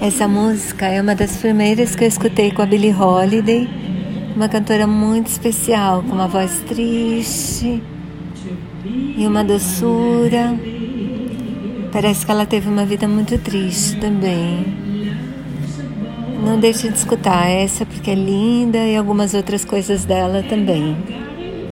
Essa música é uma das primeiras que eu escutei com a Billie Holiday, uma cantora muito especial, com uma voz triste e uma doçura. Parece que ela teve uma vida muito triste também. Não deixe de escutar essa porque é linda e algumas outras coisas dela também.